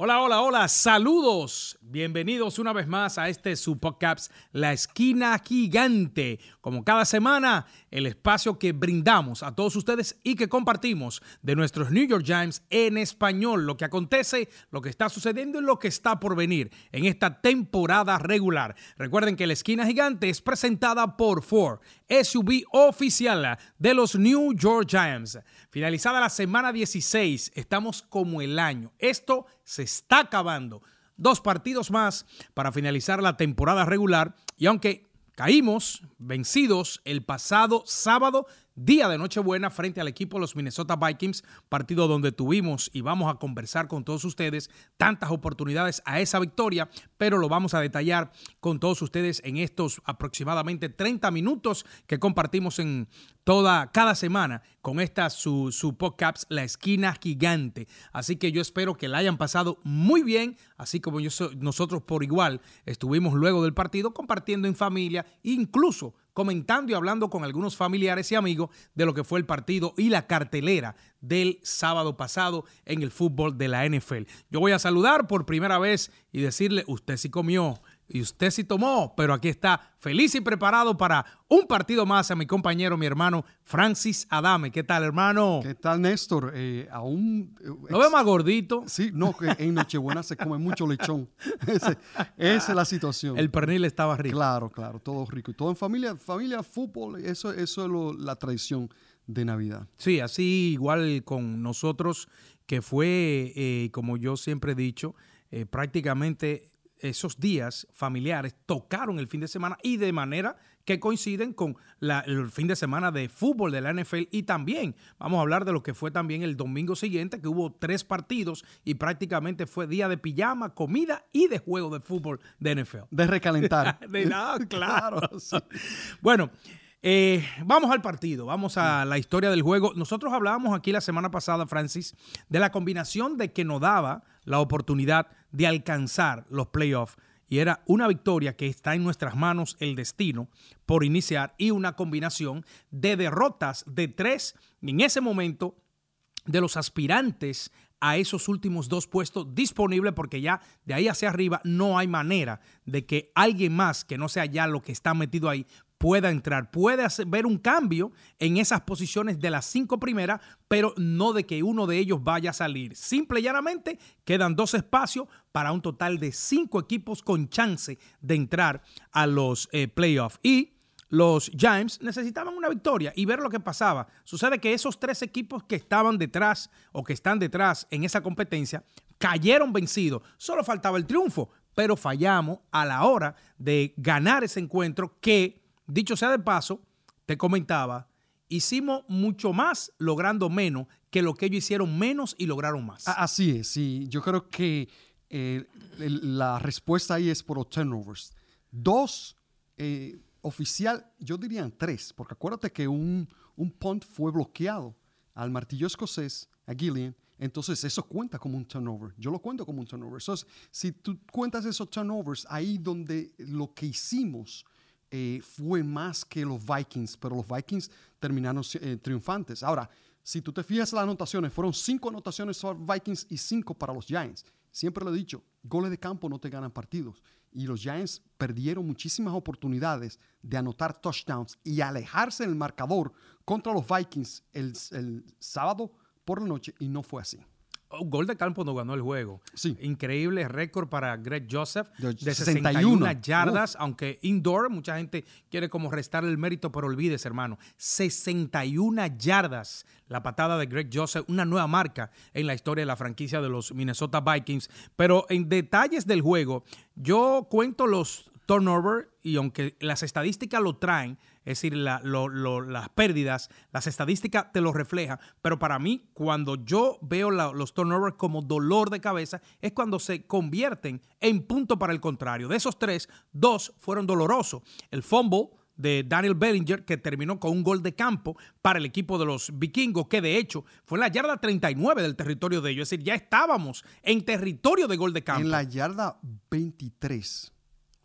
Hola, hola, hola, saludos. Bienvenidos una vez más a este su podcast, La Esquina Gigante. Como cada semana, el espacio que brindamos a todos ustedes y que compartimos de nuestros New York Giants en español, lo que acontece, lo que está sucediendo y lo que está por venir en esta temporada regular. Recuerden que La Esquina Gigante es presentada por Ford, SUV oficial de los New York Giants. Finalizada la semana 16, estamos como el año. Esto se está acabando. Dos partidos más para finalizar la temporada regular y aunque caímos vencidos el pasado sábado, día de Nochebuena frente al equipo de los Minnesota Vikings, partido donde tuvimos y vamos a conversar con todos ustedes tantas oportunidades a esa victoria, pero lo vamos a detallar con todos ustedes en estos aproximadamente 30 minutos que compartimos en toda cada semana con esta su, su podcast La Esquina Gigante. Así que yo espero que la hayan pasado muy bien, así como yo, nosotros por igual estuvimos luego del partido compartiendo en familia, incluso comentando y hablando con algunos familiares y amigos de lo que fue el partido y la cartelera del sábado pasado en el fútbol de la NFL. Yo voy a saludar por primera vez y decirle, usted sí comió y usted sí tomó, pero aquí está feliz y preparado para un partido más a mi compañero, mi hermano Francis Adame. ¿Qué tal, hermano? ¿Qué tal, Néstor? Eh, aún... Eh, ¿Lo ve más gordito? Sí, no, que en Nochebuena se come mucho lechón. esa es la situación. El pernil estaba rico. Claro, claro, todo rico. Y todo en familia, familia, fútbol, eso, eso es la tradición de Navidad. Sí, así igual con nosotros, que fue, eh, como yo siempre he dicho, prácticamente esos días familiares tocaron el fin de semana y de manera que coinciden con el fin de semana de fútbol de la NFL y también vamos a hablar de lo que fue también el domingo siguiente, que hubo tres partidos y prácticamente fue día de pijama, comida y de juego de fútbol de NFL. De recalentar. de nada, claro. Bueno. Eh, vamos al partido, vamos a la historia del juego. Nosotros hablábamos aquí la semana pasada, Francis, de la combinación de que nos daba la oportunidad de alcanzar los playoffs. Y era una victoria que está en nuestras manos el destino por iniciar y una combinación de derrotas de tres en ese momento de los aspirantes a esos últimos dos puestos disponibles porque ya de ahí hacia arriba no hay manera de que alguien más que no sea ya lo que está metido ahí pueda entrar. Puede ver un cambio en esas posiciones de las cinco primeras, pero no de que uno de ellos vaya a salir. Simple y llanamente quedan dos espacios para un total de cinco equipos con chance de entrar a los eh, playoffs. Y los Giants necesitaban una victoria y ver lo que pasaba. Sucede que esos tres equipos que estaban detrás o que están detrás en esa competencia cayeron vencidos. Solo faltaba el triunfo, pero fallamos a la hora de ganar ese encuentro que Dicho sea de paso, te comentaba, hicimos mucho más logrando menos que lo que ellos hicieron menos y lograron más. Así es, sí. Yo creo que eh, la respuesta ahí es por los turnovers. Dos, eh, oficial, yo diría tres, porque acuérdate que un, un punt fue bloqueado al martillo escocés, a Gillian, entonces eso cuenta como un turnover. Yo lo cuento como un turnover. Entonces, si tú cuentas esos turnovers, ahí donde lo que hicimos eh, fue más que los Vikings, pero los Vikings terminaron eh, triunfantes. Ahora, si tú te fijas las anotaciones, fueron cinco anotaciones para Vikings y cinco para los Giants. Siempre lo he dicho, goles de campo no te ganan partidos. Y los Giants perdieron muchísimas oportunidades de anotar touchdowns y alejarse del marcador contra los Vikings el, el sábado por la noche y no fue así. Gol de campo no ganó el juego. Sí. Increíble récord para Greg Joseph de, 61, yardas, aunque indoor, mucha gente quiere como restarle el mérito, pero olvides, hermano, 61 yardas la patada de Greg Joseph, una nueva marca en la historia de la franquicia de los Minnesota Vikings. Pero en detalles del juego, yo cuento los turnover y aunque las estadísticas lo traen, es decir, las pérdidas, las estadísticas te lo reflejan, pero para mí cuando yo veo los turnovers como dolor de cabeza es cuando se convierten en punto para el contrario. De esos tres, dos fueron dolorosos. El fumble de Daniel Bellinger, que terminó con un gol de campo para el equipo de los vikingos, que de hecho fue en la yarda 39 del territorio de ellos. Es decir, ya estábamos en territorio de gol de campo. En la yarda 23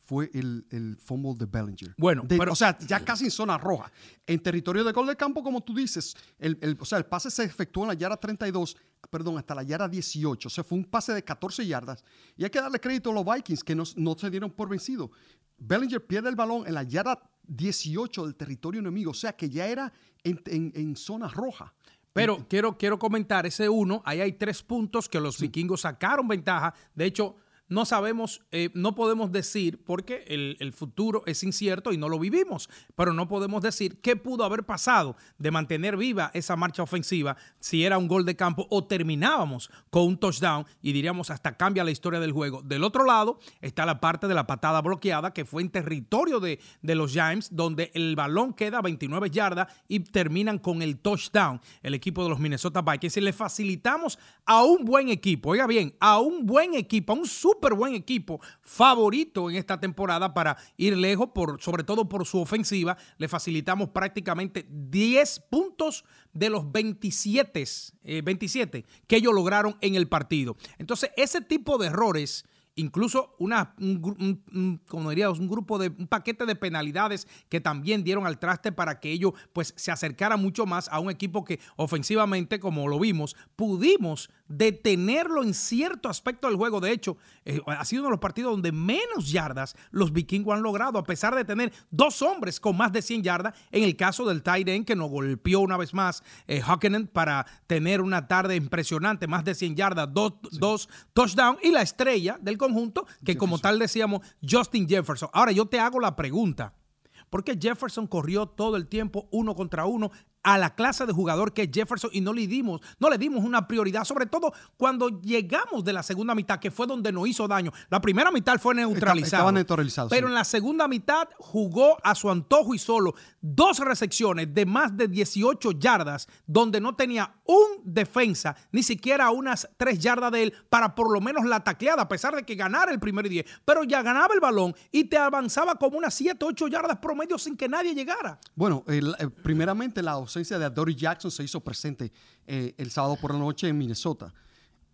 fue el, el fumble de Bellinger. Bueno, De- pero- o sea, ya casi en zona roja. En territorio de gol de campo, como tú dices, el, el- o sea, el pase se efectuó en la yarda 32, perdón, hasta la yarda 18. O sea, fue un pase de 14 yardas. Y hay que darle crédito a los Vikings, que no, no se dieron por vencido. Bellinger pierde el balón en la yarda 18 del territorio enemigo. O sea, que ya era en, en- en zona roja. Pero quiero, quiero comentar ese uno. Ahí hay tres puntos que los vikingos sacaron ventaja. De hecho, no sabemos, eh, no podemos decir, porque el, futuro es incierto y no lo vivimos, pero no podemos decir qué pudo haber pasado de mantener viva esa marcha ofensiva si era un gol de campo o terminábamos con un touchdown y diríamos hasta cambia la historia del juego. Del otro lado está la parte de la patada bloqueada que fue en territorio de, de los Giants, donde el balón queda a 29 yardas y terminan con el touchdown el equipo de los Minnesota Vikings y le facilitamos a un buen equipo, oiga bien, a un buen equipo, a un súper buen equipo favorito en esta temporada para ir lejos, por, sobre todo por su ofensiva, le facilitamos prácticamente 10 puntos de los 27, eh, 27 que ellos lograron en el partido. Entonces, ese tipo de errores incluso una, un, gru- un- un- como diríamos, un grupo de un paquete de penalidades que también dieron al traste para que ellos pues se acercaran mucho más a un equipo que ofensivamente, como lo vimos, pudimos detenerlo en cierto aspecto del juego. De hecho, eh, ha sido uno de los partidos donde menos yardas los vikingos han logrado, a pesar de tener dos hombres con más de 100 yardas. En el caso del tight end, que nos golpeó una vez más eh, Hakkinen para tener una tarde impresionante, más de 100 yardas, dos, dos touchdowns y la estrella del conjunto, que como tal decíamos, Justin Jefferson. Ahora yo te hago la pregunta. ¿Por qué Jefferson corrió todo el tiempo uno contra uno a la clase de jugador que es Jefferson y no le dimos, no le dimos una prioridad, sobre todo cuando llegamos de la segunda mitad, que fue donde nos hizo daño. La primera mitad fue neutralizado, Pero sí. en la segunda mitad jugó a su antojo y solo dos recepciones de más de 18 yardas, donde no tenía un defensa, ni siquiera unas tres yardas de él, para por lo menos la tacleada, a pesar de que ganara el primer 10. Pero ya ganaba el balón y te avanzaba como unas 7, 8 yardas promedio sin que nadie llegara. Bueno, eh, primeramente la ausencia de Dory Jackson se hizo presente eh, el sábado por la noche en Minnesota.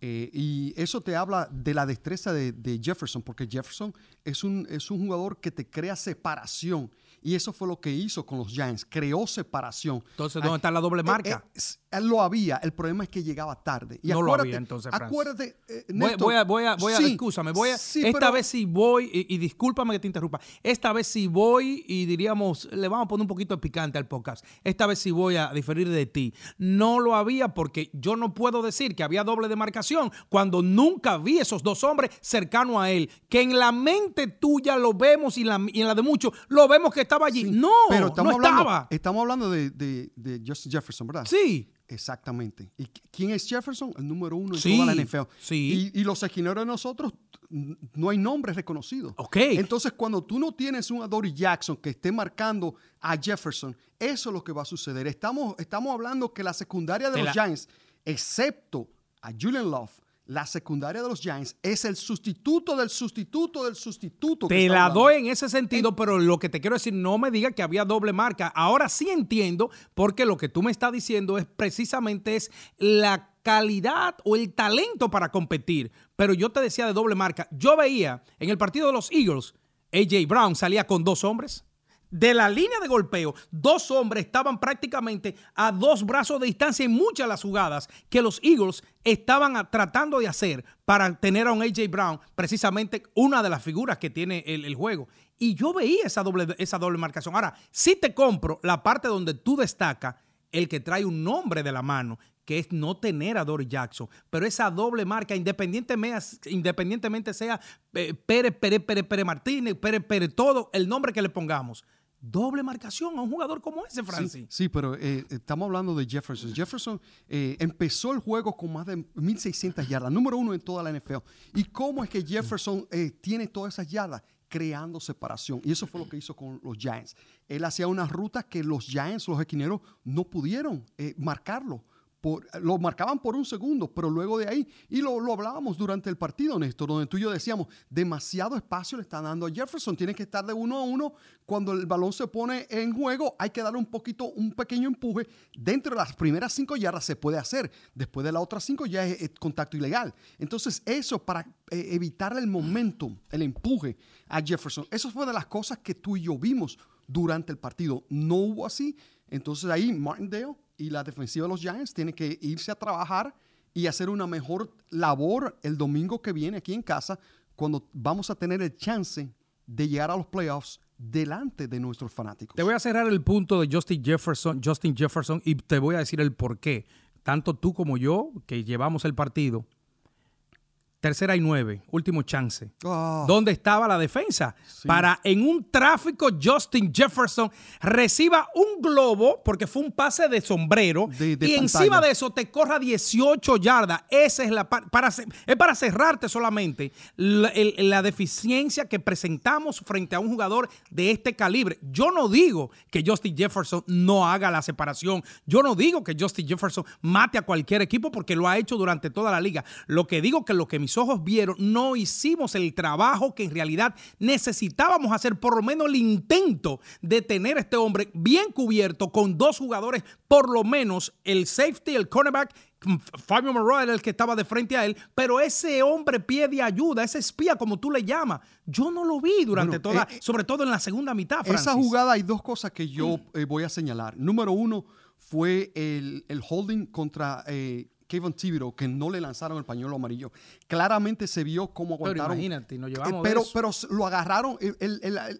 Eh, y eso te habla de la destreza de, de Jefferson, porque Jefferson es un, es un jugador que te crea separación. Y eso fue lo que hizo con los Giants, creó separación. Entonces, ¿dónde está la doble Eh, marca? eh, él lo había, el problema es que llegaba tarde. Y No lo había, entonces, Francis. Acuérdate, eh, Voy, Néstor, voy a, voy a, voy a, sí, excúsame, voy a, sí, esta pero- vez sí voy, y, y discúlpame que te interrumpa, esta vez sí voy y diríamos, le vamos a poner un poquito de picante al podcast, esta vez sí voy a diferir de ti. No lo había porque yo no puedo decir que había doble demarcación cuando nunca vi esos dos hombres cercanos a él, que en la mente tuya lo vemos y, la- y en la de muchos lo vemos que estaba allí. no, pero estamos no hablando, estaba. Estamos hablando de, de- de Justin Jefferson, ¿verdad? Sí. Exactamente. ¿Y qu- quién es Jefferson? El número uno en Sí, toda la NFL. sí. Y, y los esquineros de nosotros, no hay nombres reconocidos. Ok. Entonces, cuando tú no tienes un Adoree Jackson que esté marcando a Jefferson, eso es lo que va a suceder. Estamos, estamos hablando que la secundaria de los la- Giants, excepto a Julian Love, la secundaria de los Giants es el sustituto del sustituto del sustituto. Te la hablando. doy en ese sentido, pero lo que te quiero decir, no me diga que había doble marca. Ahora sí entiendo, porque lo que tú me estás diciendo es precisamente es la calidad o el talento para competir. Pero yo te decía de doble marca. Yo veía en el partido de los Eagles, AJ Brown salía con dos hombres. De la línea de golpeo, dos hombres estaban prácticamente a dos brazos de distancia en muchas las jugadas que los Eagles estaban tratando de hacer para tener a un AJ Brown, precisamente una de las figuras que tiene el, el juego. Y yo veía esa doble, esa doble marcación. Ahora, si te compro la parte donde tú destacas el que trae un nombre de la mano, que es no tener a Dory Jackson. Pero esa doble marca, independientemente, independientemente sea eh, Pérez, Pérez, Pérez, Pérez Martínez, Pérez, Pérez, todo el nombre que le pongamos. Doble marcación a un jugador como ese, Francis. Sí, sí, pero eh, estamos hablando de Jefferson. Jefferson eh, empezó el juego con más de 1.600 yardas, número uno en toda la NFL. ¿Y cómo es que Jefferson eh, tiene todas esas yardas? Creando separación. Y eso fue lo que hizo con los Giants. Él hacía unas rutas que los Giants, los esquineros, no pudieron eh, lo marcaban por un segundo, pero luego de ahí, y lo, lo, hablábamos durante el partido, Néstor, donde tú y yo decíamos, demasiado espacio le están dando a Jefferson, tiene que estar de uno a uno, cuando el balón se pone en juego, hay que darle un poquito, un pequeño empuje, dentro de las primeras cinco yardas se puede hacer, después de las otras cinco ya es, contacto ilegal. Entonces eso para eh, evitar el momento, el empuje a Jefferson, eso fue de las cosas que tú y yo vimos durante el partido, no hubo así, entonces ahí Martindale y la defensiva de los Giants tiene que irse a trabajar y hacer una mejor labor el domingo que viene aquí en casa, cuando vamos a tener el chance de llegar a los playoffs delante de nuestros fanáticos. Te voy a cerrar el punto de Justin Jefferson, Justin Jefferson y te voy a decir el por qué. Tanto tú como yo, que llevamos el partido, Tercera y nueve, último chance. Ah. ¿Dónde estaba la defensa? Para en un tráfico Justin Jefferson reciba un globo, porque fue un pase de sombrero, y encima de eso te corra 18 yardas. Esa es la para, es para cerrarte solamente la, la deficiencia que presentamos frente a un jugador de este calibre. Yo no digo que Justin Jefferson no haga la separación. Yo no digo que Justin Jefferson mate a cualquier equipo porque lo ha hecho durante toda la liga. Lo que digo que lo que mis ojos vieron, no hicimos el trabajo que en realidad necesitábamos hacer, por lo menos el intento de tener a este hombre bien cubierto con dos jugadores, por lo menos el safety, el cornerback Fabio Moreau era el que estaba de frente a él, pero ese hombre pie de ayuda, ese espía como tú le llamas, yo no lo vi durante toda, eh, sobre todo en la segunda mitad. Esa jugada hay dos cosas que yo eh, voy a señalar. Número uno fue el, holding contra eh, Kevin Thibodeau que no le lanzaron el pañuelo amarillo. Claramente se vio cómo aguantaron. Pero imagínate, nos llevamos pero, pero lo agarraron,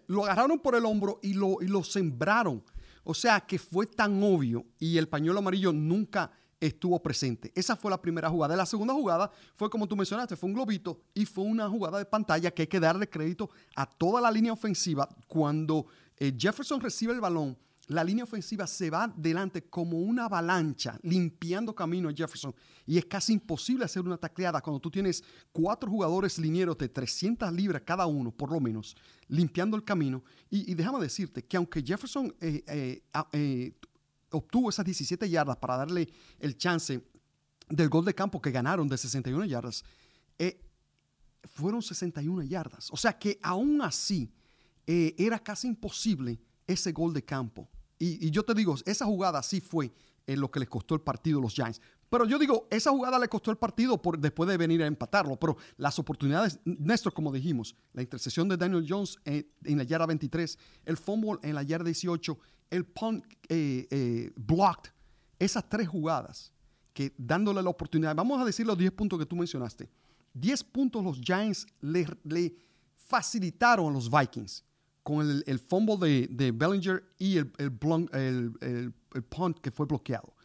lo agarraron por el hombro y lo, y lo sembraron. O sea que fue tan obvio y el pañuelo amarillo nunca estuvo presente. Esa fue la primera jugada. La segunda jugada fue como tú mencionaste, fue un globito y fue una jugada de pantalla que hay que darle crédito a toda la línea ofensiva. Cuando eh, Jefferson recibe el balón, la línea ofensiva se va delante como una avalancha, limpiando camino a Jefferson. Y es casi imposible hacer una tacleada cuando tú tienes cuatro jugadores linieros de 300 libras cada uno, por lo menos, limpiando el camino. Y, déjame decirte que aunque Jefferson eh, eh, eh, obtuvo esas 17 yardas para darle el chance del gol de campo que ganaron de 61 yardas, fueron 61 yardas. O sea que aún así era casi imposible ese gol de campo. Y, yo te digo, esa jugada sí fue en lo que les costó el partido a los Giants. Pero yo digo, esa jugada le costó el partido por, después de venir a empatarlo. Pero las oportunidades, Néstor, como dijimos, la intercesión de Daniel Jones en, la yarda 23, el fumble en la yarda 18, el punt eh, eh, blocked, esas tres jugadas que dándole la oportunidad, vamos a decir los 10 puntos que tú mencionaste. 10 puntos los Giants le facilitaron a los Vikings con el, el fumble de, de, Bellinger y el, el, el, punt que fue bloqueado.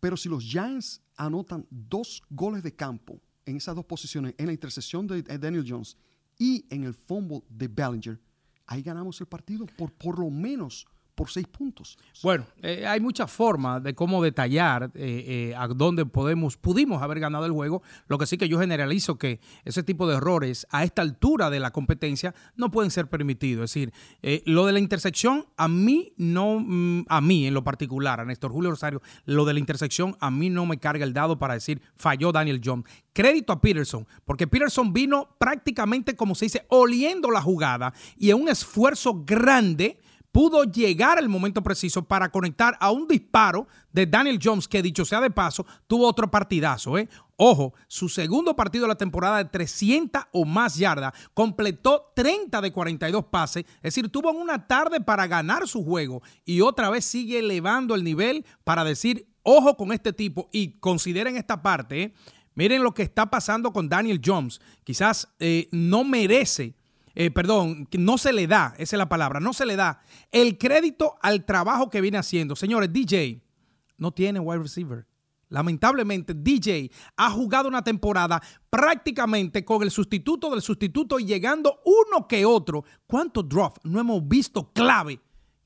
Pero si los Giants anotan dos goles de campo en esas dos posiciones, en la intercesión de Daniel Jones y en el fumble de Bellinger, ahí ganamos el partido por por lo menos por seis puntos. Bueno, eh, hay muchas formas de cómo detallar eh, eh, a dónde podemos, pudimos haber ganado el juego. Lo que sí que yo generalizo que ese tipo de errores a esta altura de la competencia no pueden ser permitidos. Es decir, lo de la intersección a mí no, mm, a mí en lo particular, a Néstor Julio Rosario, lo de la intersección a mí no me carga el dado para decir falló Daniel Jones. Crédito a Peterson, porque Peterson vino prácticamente, como se dice, oliendo la jugada y en un esfuerzo grande pudo llegar el momento preciso para conectar a un disparo de Daniel Jones, que dicho sea de paso, tuvo otro partidazo. ¿eh? Ojo, su segundo partido de la temporada de 300 o más yardas, completó 30 de 42 pases, es decir, tuvo una tarde para ganar su juego y otra vez sigue elevando el nivel para decir, ojo con este tipo y consideren esta parte. ¿eh? Miren lo que está pasando con Daniel Jones. Quizás eh, no merece eh, perdón, no se le da, esa es la palabra, no se le da el crédito al trabajo que viene haciendo. Señores, DJ no tiene wide receiver. Lamentablemente, DJ ha jugado una temporada prácticamente con el sustituto del sustituto y llegando uno que otro. ¿Cuántos drops no hemos visto clave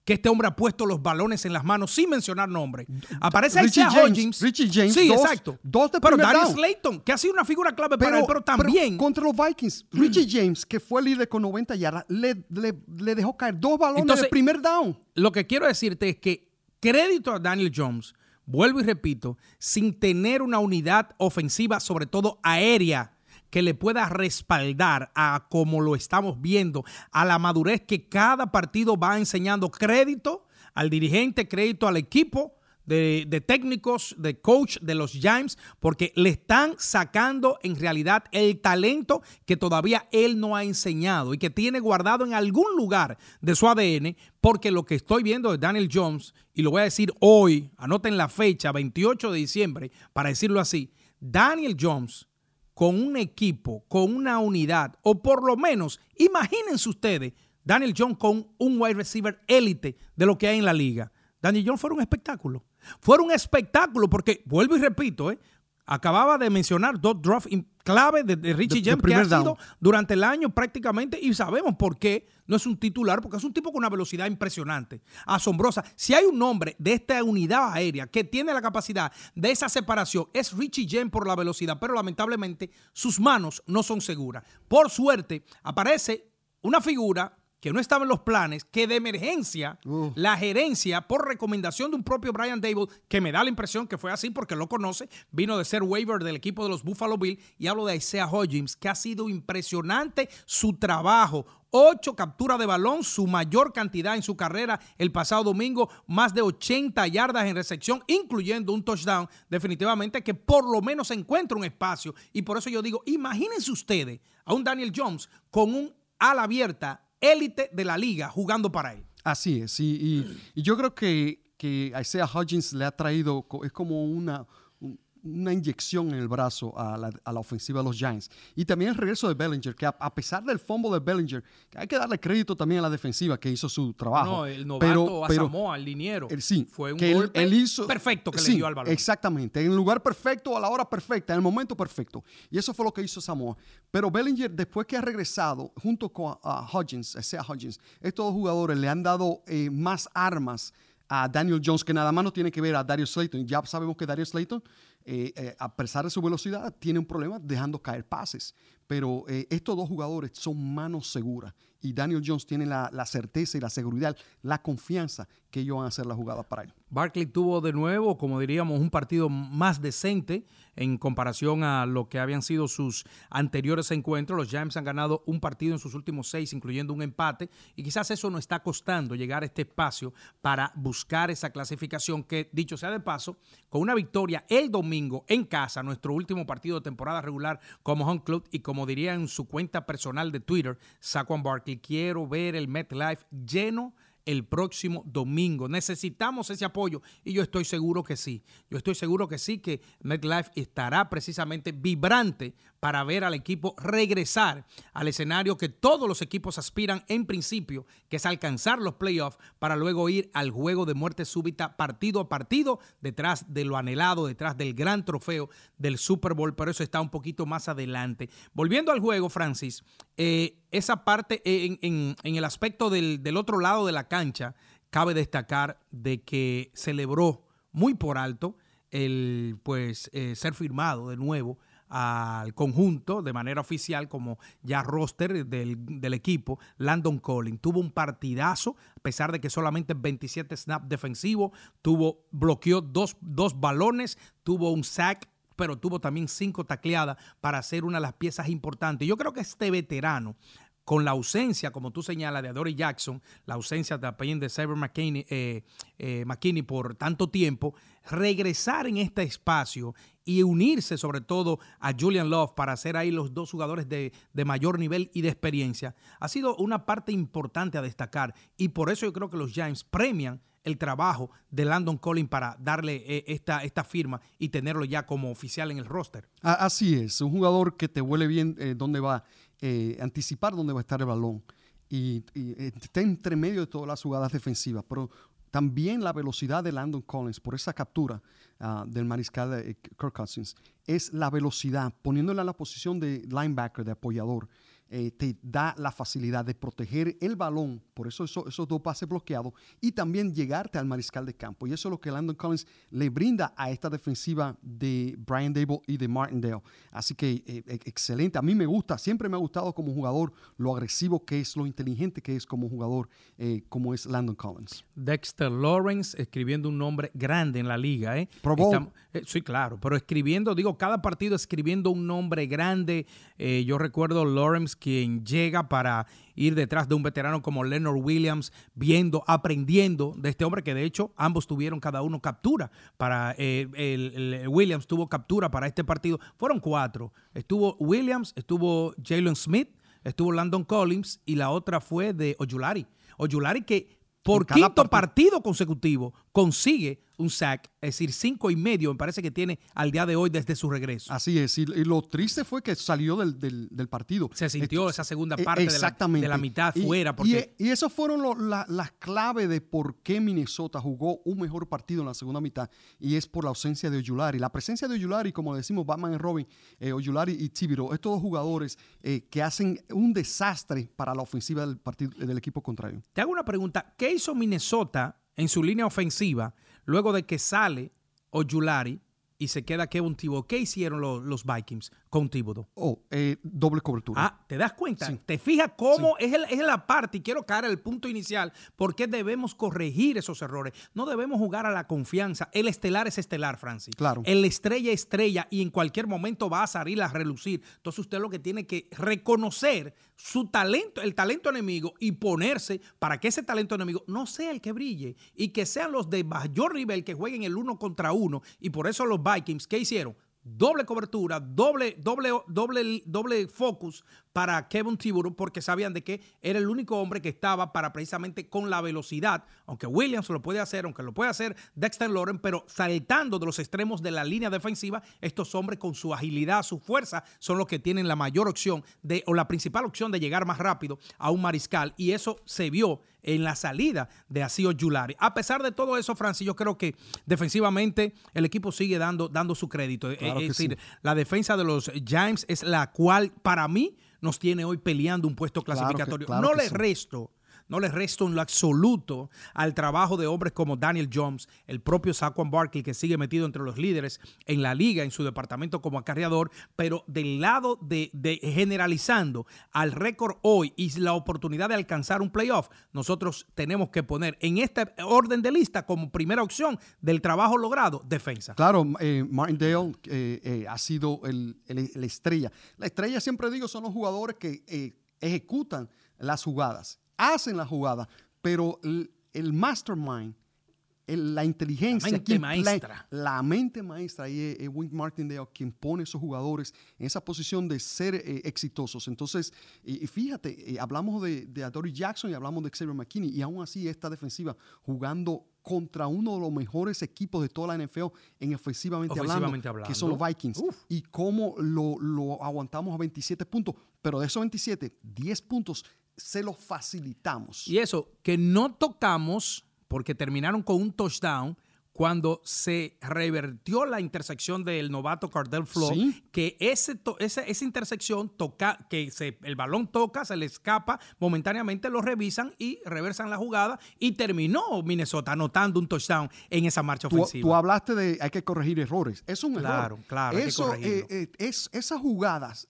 que este hombre ha puesto los balones en las manos sin mencionar nombre. Aparece Richie James, Richie James. Sí, exacto. Dos de pero Darius Slayton, que ha sido una figura clave para él, pero también. contra los Vikings, Richie James, que fue líder con 90 yardas, le, le, dejó caer dos balones de primer down. Lo que quiero decirte es que crédito a Daniel Jones vuelvo y repito, sin tener una unidad ofensiva, sobre todo aérea, que le pueda respaldar a como lo estamos viendo, a la madurez que cada partido va enseñando crédito al dirigente, crédito al equipo de, técnicos, de coach de los Giants, porque le están sacando en realidad el talento que todavía él no ha enseñado y que tiene guardado en algún lugar de su ADN, porque lo que estoy viendo de Daniel Jones, y lo voy a decir hoy, anoten la fecha, 28 de diciembre, para decirlo así, Daniel Jones con un equipo, con una unidad, o por lo menos, imagínense ustedes, Daniel Jones con un wide receiver élite de lo que hay en la liga. Daniel Jones fue un espectáculo. Fue un espectáculo porque, vuelvo y repito, ¿eh? Acababa de mencionar dos drafts clave de, Richie James que ha sido durante el año prácticamente y sabemos por qué no es un titular, porque es un tipo con una velocidad impresionante, asombrosa. Si hay un hombre de esta unidad aérea que tiene la capacidad de esa separación, es Richie James por la velocidad, pero lamentablemente sus manos no son seguras. Por suerte, aparece una figura que no estaba en los planes, que de emergencia la gerencia, por recomendación de un propio Brian Dable, que me da la impresión que fue así porque lo conoce, vino de ser waiver del equipo de los Buffalo Bills, y hablo de Isaiah Hodgins, que ha sido impresionante su trabajo. Ocho capturas de balón, su mayor cantidad en su carrera el pasado domingo, más de 80 yardas en recepción, incluyendo un touchdown, definitivamente que por lo menos encuentra un espacio. Y por eso yo digo, imagínense ustedes a un Daniel Jones con un ala abierta élite de la liga jugando para él. Así es, y, yo creo que, que Isaiah Hodgins le ha traído, es como una, una inyección en el brazo a la, ofensiva de los Giants. Y también el regreso de Bellinger, que a, pesar del fumble de Bellinger, hay que darle crédito también a la defensiva que hizo su trabajo. No, el novato pero, al liniero. sí, fue un golpe hizo, perfecto que le dio al balón. Exactamente, en el lugar perfecto, a la hora perfecta, en el momento perfecto. Y eso fue lo que hizo Samoa. Pero Bellinger, después que ha regresado, junto con Hodgins, sea Hodgins, estos dos jugadores le han dado eh, más armas a Daniel Jones, que nada más no tiene que ver a Darius Slayton. Ya sabemos que Darius Slayton eh, eh, a pesar de su velocidad, tiene un problema dejando caer pases. Pero eh, estos dos jugadores son manos seguras y Daniel Jones tiene la, la, certeza y la seguridad, la confianza que ellos van a hacer la jugada para él. Barkley tuvo de nuevo, como diríamos, un partido más decente en comparación a lo que habían sido sus anteriores encuentros. Los Giants han ganado un partido en sus últimos seis, incluyendo un empate, y quizás eso nos está costando llegar a este espacio para buscar esa clasificación que, dicho sea de paso, con una victoria el domingo en casa, nuestro último partido de temporada regular como home club, y como diría en su cuenta personal de Twitter, Saquon Barkley, quiero ver el MetLife lleno el próximo domingo. Necesitamos ese apoyo y yo estoy seguro que sí. Yo estoy seguro que sí, que MetLife estará precisamente vibrante para ver al equipo regresar al escenario que todos los equipos aspiran en principio, que es alcanzar los playoffs para luego ir al juego de muerte súbita partido a partido detrás de lo anhelado, detrás del gran trofeo del Super Bowl, pero eso está un poquito más adelante. Volviendo al juego, Francis, eh, esa parte en, el aspecto del, otro lado de la cancha, cabe destacar de que celebró muy por alto el pues eh, ser firmado de nuevo al conjunto de manera oficial como ya roster del, equipo, Landon Collins. Tuvo un partidazo, a pesar de que solamente 27 snaps defensivos, tuvo, bloqueó dos, dos balones, tuvo un sack pero tuvo también cinco tacleadas para ser una de las piezas importantes. Yo creo que este veterano con la ausencia, como tú señalas, de Adore Jackson, la ausencia también de Cyber McKinney, eh, eh, McKinney por tanto tiempo, regresar en este espacio y unirse sobre todo a Julian Love para ser ahí los dos jugadores de, mayor nivel y de experiencia, ha sido una parte importante a destacar y por eso yo creo que los Giants premian el trabajo de Landon Collins para darle eh, esta, esta firma y tenerlo ya como oficial en el roster. Así es, un jugador que te huele bien dónde va eh, anticipar dónde va a estar el balón y, eh, está entre medio de todas las jugadas defensivas, pero también la velocidad de Landon Collins por esa captura ah, del mariscal de Kirk Cousins es la velocidad, poniéndola en la posición de linebacker, de apoyador. Eh, te da la facilidad de proteger el balón, por eso, esos dos pases bloqueados, y también llegarte al mariscal de campo. Y eso es lo que Landon Collins le brinda a esta defensiva de Brian Dable y de Martindale. Así que eh, e, excelente. A mí me gusta, siempre me ha gustado como jugador lo agresivo que es, lo inteligente que es como jugador, eh, como es Landon Collins. Dexter Lawrence escribiendo un nombre grande en la liga. ¿eh? sí, claro, pero escribiendo, digo, cada partido escribiendo un nombre grande. yo recuerdo Lawrence quien llega para ir detrás de un veterano como Leonard Williams, viendo, aprendiendo de este hombre que de hecho ambos tuvieron cada uno captura para eh, el, Williams tuvo captura para este partido. Fueron cuatro. Estuvo Williams, estuvo Jalen Smith, estuvo Landon Collins y la otra fue de Oyulari. Oyulari que por quinto partido consecutivo consigue un sack, es decir, cinco y medio, me parece que tiene al día de hoy desde su regreso. Así es, y, lo triste fue que salió del, del, partido. Se sintió esa segunda e, parte de la, de, la, mitad fuera. Porque... Y, y fueron las claves de por qué Minnesota jugó un mejor partido en la segunda mitad, y es por la ausencia de Oyulari. La presencia de Oyulari, como decimos Batman y Robin, eh, Oyulari y Tibiro, estos dos jugadores eh, que hacen un desastre para la ofensiva del, partido, del equipo contrario. Te hago una pregunta, ¿qué hizo Minnesota en su línea ofensiva? Luego de que sale Oyulari y se queda Kevin Thibodeau, ¿qué hicieron los Vikings? Con Oh, eh, doble cobertura. Ah, ¿te das cuenta? ¿Te fijas cómo es, es, la parte, y quiero caer al punto inicial, porque debemos corregir esos errores? No debemos jugar a la confianza. El estelar es estelar, Francis. Claro. El estrella es estrella y en cualquier momento va a salir a relucir. Entonces usted lo que tiene que reconocer su talento, el talento enemigo y ponerse para que ese talento enemigo no sea el que brille y que sean los de mayor nivel que jueguen el uno contra uno. Y por eso los Vikings, ¿qué hicieron? Doble cobertura, doble, doble, doble, doble focus para Kevin Thibodeau porque sabían de que era el único hombre que estaba para precisamente con la velocidad, aunque Williams lo puede hacer, aunque lo puede hacer Dexter Loren, pero saltando de los extremos de la línea defensiva, estos hombres con su agilidad, su fuerza, son los que tienen la mayor opción de, o la principal opción de llegar más rápido a un mariscal. Y eso se vio en la salida de Asio Yulari. A pesar de todo eso, Francis, yo creo que defensivamente el equipo sigue dando, dando su crédito. es decir, la defensa de los Giants es la cual para mí nos tiene hoy peleando un puesto clasificatorio. no le resto no le resto en lo absoluto al trabajo de hombres como Daniel Jones, el propio Saquon Barkley, que sigue metido entre los líderes en la liga, en su departamento como acarreador, pero del lado de, generalizando al récord hoy y la oportunidad de alcanzar un playoff, nosotros tenemos que poner en este orden de lista como primera opción del trabajo logrado, defensa. Claro, eh, Martindale eh, eh, ha sido el, la estrella. La estrella, siempre digo, son los jugadores que ejecutan las jugadas hacen la jugada, pero el, mastermind, la inteligencia, la mente maestra. La, mente maestra y es, Wink Martindale quien pone a esos jugadores en esa posición de ser eh, exitosos. Entonces, fíjate, eh, hablamos de, de Adoree Jackson y hablamos de Xavier McKinney y aún así esta defensiva jugando contra uno de los mejores equipos de toda la NFL en ofensivamente, hablando, que son los Vikings. Y cómo lo, lo, aguantamos a 27 puntos. Pero de esos 27, 10 puntos se los facilitamos. Y eso, que no tocamos, porque terminaron con un touchdown, cuando se revertió la intersección del novato Cardell Flow, que ese, esa intersección toca, que se, el balón toca, se le escapa, momentáneamente lo revisan y reversan la jugada y terminó Minnesota anotando un touchdown en esa marcha ofensiva. Tú hablaste de hay que corregir errores. Es un claro, error. Claro, Eso, eh, eh, es, esas jugadas,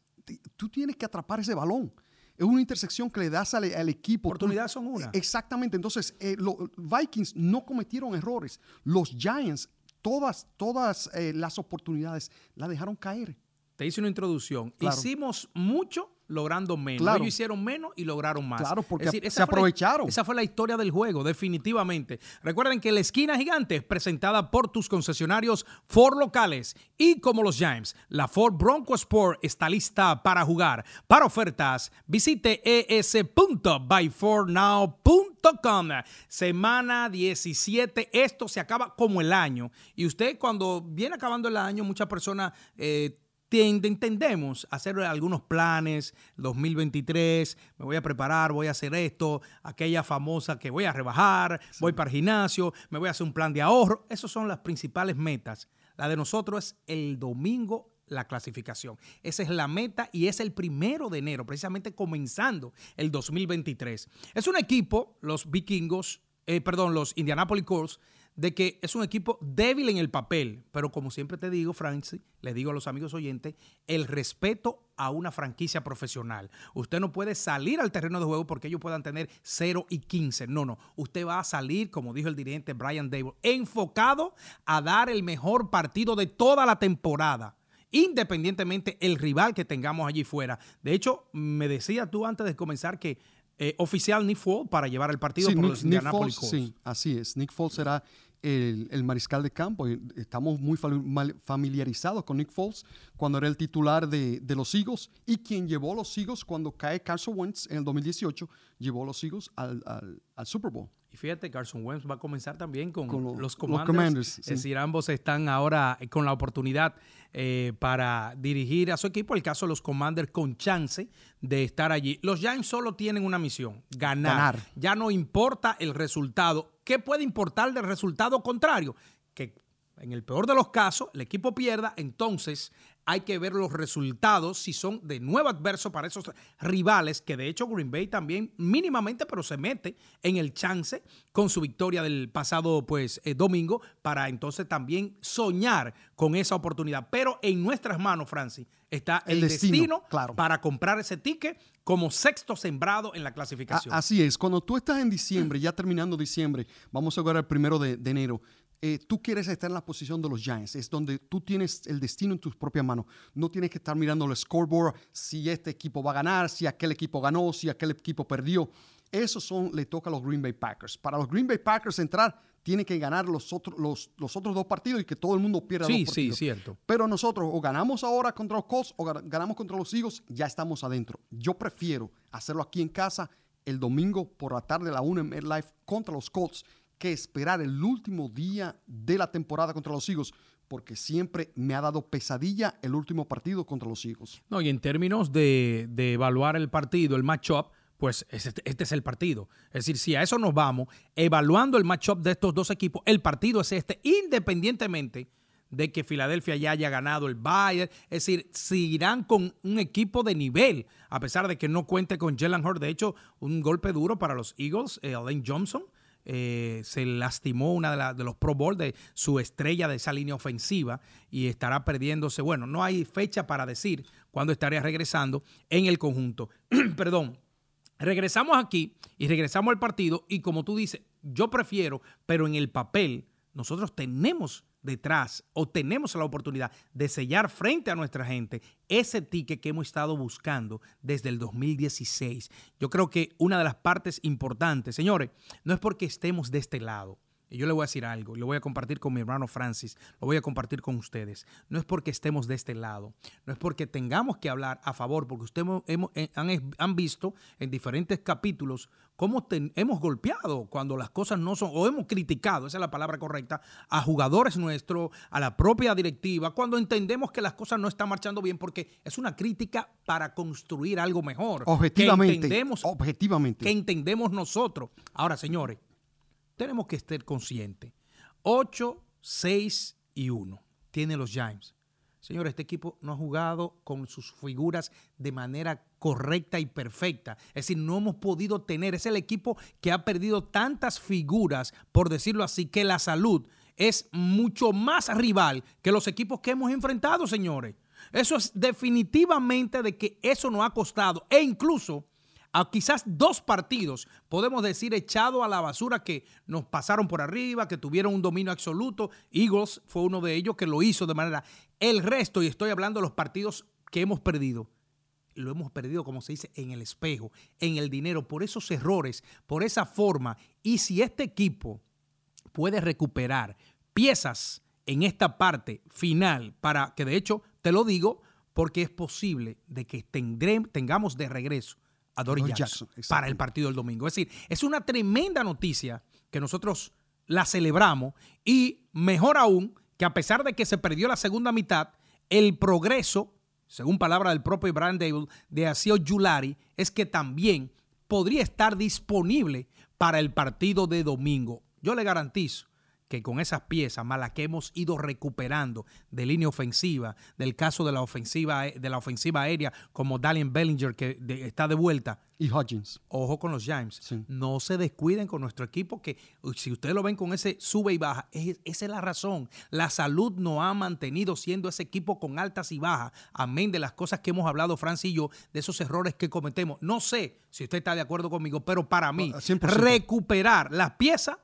tú tienes que atrapar ese balón es una intersección que le das al, equipo. Oportunidades son una. Exactamente. Entonces, eh, los Vikings no cometieron errores. Los Giants, todas, todas eh, las oportunidades las dejaron caer. Te hice una introducción. Hicimos mucho logrando menos. Ellos hicieron menos y lograron más. Claro, porque se aprovecharon. esa fue la historia del juego, definitivamente. Recuerden que la esquina gigante es presentada por tus concesionarios Ford locales y como los Giants, la Ford Bronco Sport está lista para jugar. Para ofertas, visite es.byfordnow.com. Semana 17, esto se acaba como el año. Y usted cuando viene acabando el año, muchas personas... Eh, entendemos hacer algunos planes, 2023, me voy a preparar, voy a hacer esto, aquella famosa que voy a rebajar, voy para el gimnasio, me voy a hacer un plan de ahorro. Esas son las principales metas. La de nosotros es el domingo la clasificación. Esa es la meta y es el primero de enero, precisamente comenzando el 2023. Es un equipo, los vikingos, eh, perdón, los Indianapolis Colts, de que es un equipo débil en el papel, pero como siempre te digo, Francis, le digo a los amigos oyentes, el respeto a una franquicia profesional. Usted no puede salir al terreno de juego porque ellos puedan tener 0 y 15. No, no. Usted va a salir, como dijo el dirigente Brian Dable, enfocado a dar el mejor partido de toda la temporada independientemente el rival que tengamos allí fuera. De hecho, me decía tú antes de comenzar que eh, oficial Nick Foles para llevar el partido por los Indianapolis. Sí, así es. Nick Foles será el, mariscal de campo. Estamos muy familiarizados con Nick Foles cuando era el titular de, los Eagles y quien llevó los Eagles cuando cae Carson Wentz en el 2018, llevó los Eagles al, Super Bowl. Y fíjate, Carson Wentz va a comenzar también con, los, Commanders. Es decir, ambos están ahora con la oportunidad eh, para dirigir a su equipo. El caso de los Commanders con chance de estar allí. Los Giants solo tienen una misión, ganar. Ya no importa el resultado. ¿Qué puede importar del resultado contrario? Que en el peor de los casos, el equipo pierda, entonces hay que ver los resultados si son de nuevo adversos para esos rivales, que de hecho Green Bay también mínimamente, pero se mete en el chance con su victoria del pasado pues eh, domingo para entonces también soñar con esa oportunidad. Pero en nuestras manos, Francis, está el, destino, para comprar ese ticket como sexto sembrado en la clasificación. así es, cuando tú estás en diciembre, ya terminando diciembre, vamos a jugar el primero de enero, eh, tú quieres estar en la posición de los Giants, es donde tú tienes el destino en tus propias manos. No tienes que estar mirando el scoreboard, si este equipo va a ganar, si aquel equipo ganó, si aquel equipo perdió. Eso son, le toca a los Green Bay Packers. Para los Green Bay Packers entrar, tiene que ganar los, otros los, los otros dos partidos y que todo el mundo pierda sí, dos partidos. Sí, cierto. Pero nosotros o ganamos ahora contra los Colts o ganamos contra los Eagles, ya estamos adentro. Yo prefiero hacerlo aquí en casa el domingo por la tarde a la 1 en MetLife contra los Colts que esperar el último día de la temporada contra los Eagles, porque siempre me ha dado pesadilla el último partido contra los Eagles. No, y en términos de, evaluar el partido, el matchup, pues este, este, es el partido. Es decir, si a eso nos vamos, evaluando el matchup de estos dos equipos, el partido es este, independientemente de que Filadelfia ya haya ganado el Bayern. Es decir, seguirán con un equipo de nivel, a pesar de que no cuente con Jalen Hurd. De hecho, un golpe duro para los Eagles, eh, Alain Johnson, eh, se lastimó una de, los Pro Bowl de su estrella de esa línea ofensiva y estará perdiéndose. Bueno, no hay fecha para decir cuándo estaría regresando en el conjunto. Perdón. Regresamos aquí y regresamos al partido y como tú dices, yo prefiero, pero en el papel nosotros tenemos detrás o tenemos la oportunidad de sellar frente a nuestra gente ese ticket que hemos estado buscando desde el 2016. Yo creo que una de las partes importantes, señores, no es porque estemos de este lado, y yo le voy a decir algo, y lo voy a compartir con mi hermano Francis, lo voy a compartir con ustedes. No es porque estemos de este lado, no es porque tengamos que hablar a favor, porque ustedes hemos, eh, han, visto en diferentes capítulos cómo hemos golpeado cuando las cosas no son, o hemos criticado, esa es la palabra correcta, a jugadores nuestros, a la propia directiva, cuando entendemos que las cosas no están marchando bien, porque es una crítica para construir algo mejor. Objetivamente. objetivamente. Que entendemos nosotros. Ahora, señores, tenemos que estar conscientes. 8, 6 y 1 tiene los Giants. Señor, este equipo no ha jugado con sus figuras de manera correcta y perfecta. Es decir, no hemos podido tener, es el equipo que ha perdido tantas figuras, por decirlo así, que la salud es mucho más rival que los equipos que hemos enfrentado, señores. Eso es definitivamente de que eso nos ha costado e incluso quizás dos partidos, podemos decir, echado a la basura que nos pasaron por arriba, que tuvieron un dominio absoluto. Eagles fue uno de ellos que lo hizo de manera... El resto, y estoy hablando de los partidos que hemos perdido, lo hemos perdido, como se dice, en el espejo, en el dinero, por esos errores, por esa forma. Y si este equipo puede recuperar piezas en esta parte final, para que de hecho, te lo digo, porque es posible de que tengamos de regreso a Dory Jackson, para el partido del domingo. Es decir, es una tremenda noticia que nosotros la celebramos y mejor aún que a pesar de que se perdió la segunda mitad, el progreso, según palabra del propio Brian Dable, de Asio Yulari, es que también podría estar disponible para el partido de domingo. Yo le garantizo que con esas piezas malas que hemos ido recuperando de línea ofensiva, del caso de la ofensiva, de la ofensiva aérea, como Dalian Bellinger, que está de vuelta. Y Hodgins. Ojo con los Giants. No se descuiden con nuestro equipo, que si ustedes lo ven con ese sube y baja, esa es la razón. La salud nos ha mantenido siendo ese equipo con altas y bajas, amén de las cosas que hemos hablado, Francis y yo, de esos errores que cometemos. No sé si usted está de acuerdo conmigo, pero para mí, recuperar las piezas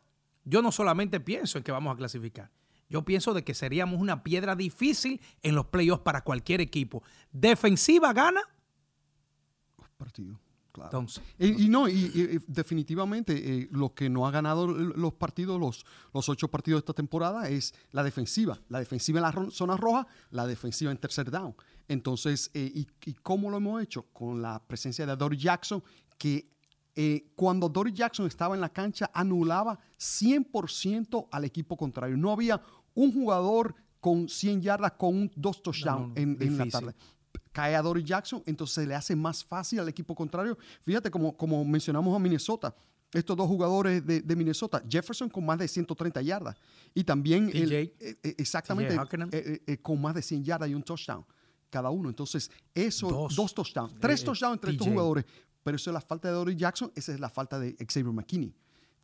yo no solamente pienso en que vamos a clasificar. Yo pienso de que seríamos una piedra difícil en los playoffs para cualquier equipo. Defensiva gana. Partido. Claro. Entonces, y, no, y, definitivamente eh, lo que no ha ganado los partidos, los, los ocho partidos de esta temporada, es la defensiva. La defensiva en la zona roja, la defensiva en tercer down. Entonces, eh, y, cómo lo hemos hecho? Con la presencia de Dory Jackson, que eh, cuando Dory Jackson estaba en la cancha, anulaba 100% al equipo contrario. No había un jugador con 100 yardas con un, dos touchdowns en, la tarde. Cae a Dory Jackson, entonces se le hace más fácil al equipo contrario. Fíjate, como, como mencionamos a Minnesota, estos dos jugadores de, Minnesota, Jefferson con más de 130 yardas y también eh, eh, exactamente con más de 100 yardas y un touchdown cada uno. Entonces, eso, dos, touchdowns, tres touchdowns entre estos jugadores pero eso es la falta de Dory Jackson, esa es la falta de Xavier McKinney.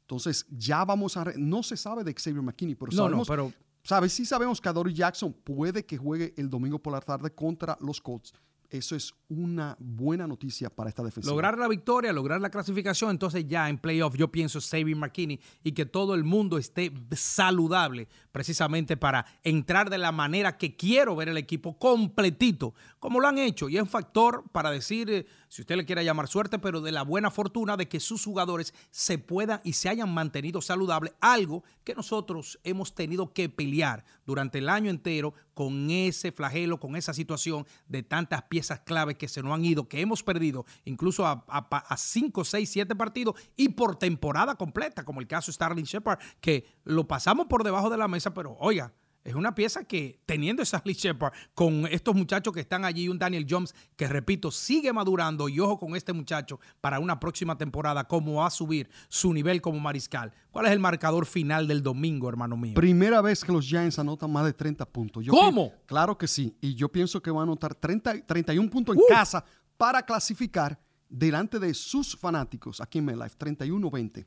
Entonces, ya vamos a... no se sabe de Xavier McKinney, pero sabemos... No, pero... ¿Sabes? Sí sabemos que Dory Jackson puede que juegue el domingo por la tarde contra los Colts eso es una buena noticia para esta defensa. Lograr la victoria, lograr la clasificación, entonces ya en playoff yo pienso Xavier McKinney y que todo el mundo esté saludable precisamente para entrar de la manera que quiero ver el equipo completito, como lo han hecho. Y es un factor para decir, eh, si usted le quiere llamar suerte, pero de la buena fortuna de que sus jugadores se puedan y se hayan mantenido saludables, algo que nosotros hemos tenido que pelear durante el año entero con ese flagelo, con esa situación de tantas piezas clave que se nos han ido, que hemos perdido incluso a 5, 6, 7 partidos y por temporada completa, como el caso de Starling Shepard, que lo pasamos por debajo de la mesa, pero oiga, es una pieza que, teniendo esa Lee Shepard, con estos muchachos que están allí, un Daniel Jones, que repito, sigue madurando, y ojo con este muchacho para una próxima temporada, cómo va a subir su nivel como mariscal. ¿Cuál es el marcador final del domingo, hermano mío? Primera vez que los Giants anotan más de 30 puntos. ¿Cómo? claro que sí. Y yo pienso que van a anotar 30, 31 puntos en casa para clasificar delante de sus fanáticos aquí en MetLife, 31-20.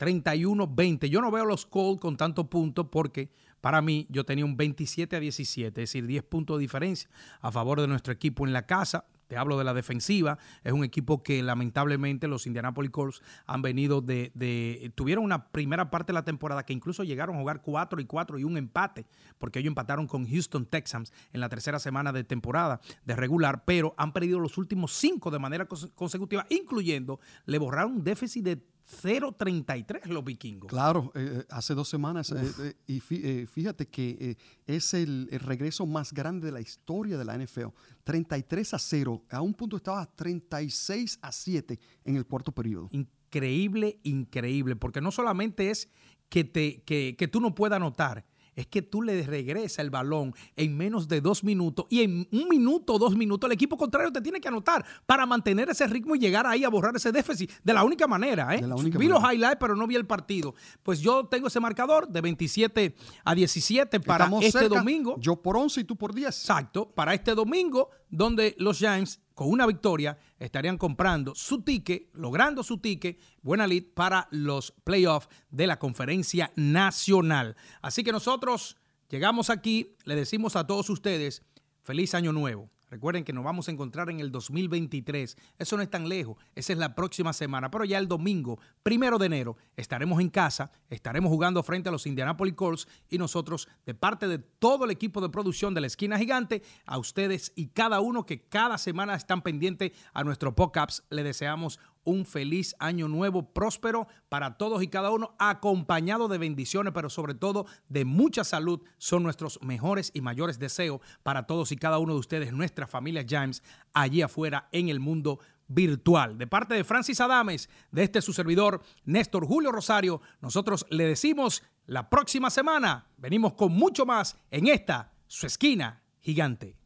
31-20. Yo no veo los Colts con tantos puntos porque para mí yo tenía un 27 a 17, es decir, 10 puntos de diferencia a favor de nuestro equipo en la casa. Te hablo de la defensiva. Es un equipo que lamentablemente los Indianapolis Colts han venido de, Tuvieron una primera parte de la temporada que incluso llegaron a jugar 4 y 4 y un empate, porque ellos empataron con Houston Texans en la tercera semana de temporada de regular, pero han perdido los últimos 5 de manera consecutiva, incluyendo le borraron un déficit de 0.33 los vikingos. Claro, eh, eh, hace dos semanas. Eh, y fíjate que es el, regreso más grande de la historia de la NFL. 33 a 0. A un punto estaba 36 a 7 en el cuarto periodo. Increíble, increíble. Porque no solamente es que, te, que, que tú no puedas anotar, es que tú le regresas el balón en menos de dos minutos y en un minuto o dos minutos el equipo contrario te tiene que anotar para mantener ese ritmo y llegar ahí a borrar ese déficit de la única manera. ¿eh? vi los highlights, pero no vi el partido. Pues yo tengo ese marcador de 27 a 17 para este domingo. Yo por 11 y tú por 10. Exacto, para este domingo, donde los Giants con una victoria estarían comprando su ticket, logrando su ticket, buena lead para los playoffs de la conferencia nacional. Así que nosotros llegamos aquí, le decimos a todos ustedes, feliz año nuevo. Recuerden que nos vamos a encontrar en el 2023. Eso no es tan lejos. Esa es la próxima semana. Pero ya el domingo, primero de enero, estaremos en casa, estaremos jugando frente a los Indianapolis Colts y nosotros, de parte de todo el equipo de producción de la Esquina Gigante, a ustedes y cada uno que cada semana están pendientes a nuestro podcast, le deseamos un feliz año nuevo, próspero para todos y cada uno, acompañado de bendiciones, pero sobre todo de mucha salud. Son nuestros mejores y mayores deseos para todos y cada uno de ustedes, nuestra familia James, allí afuera en el mundo virtual. De parte de Francis Adames, de este su servidor, Néstor Julio Rosario, nosotros le decimos la próxima semana venimos con mucho más en esta, su esquina gigante.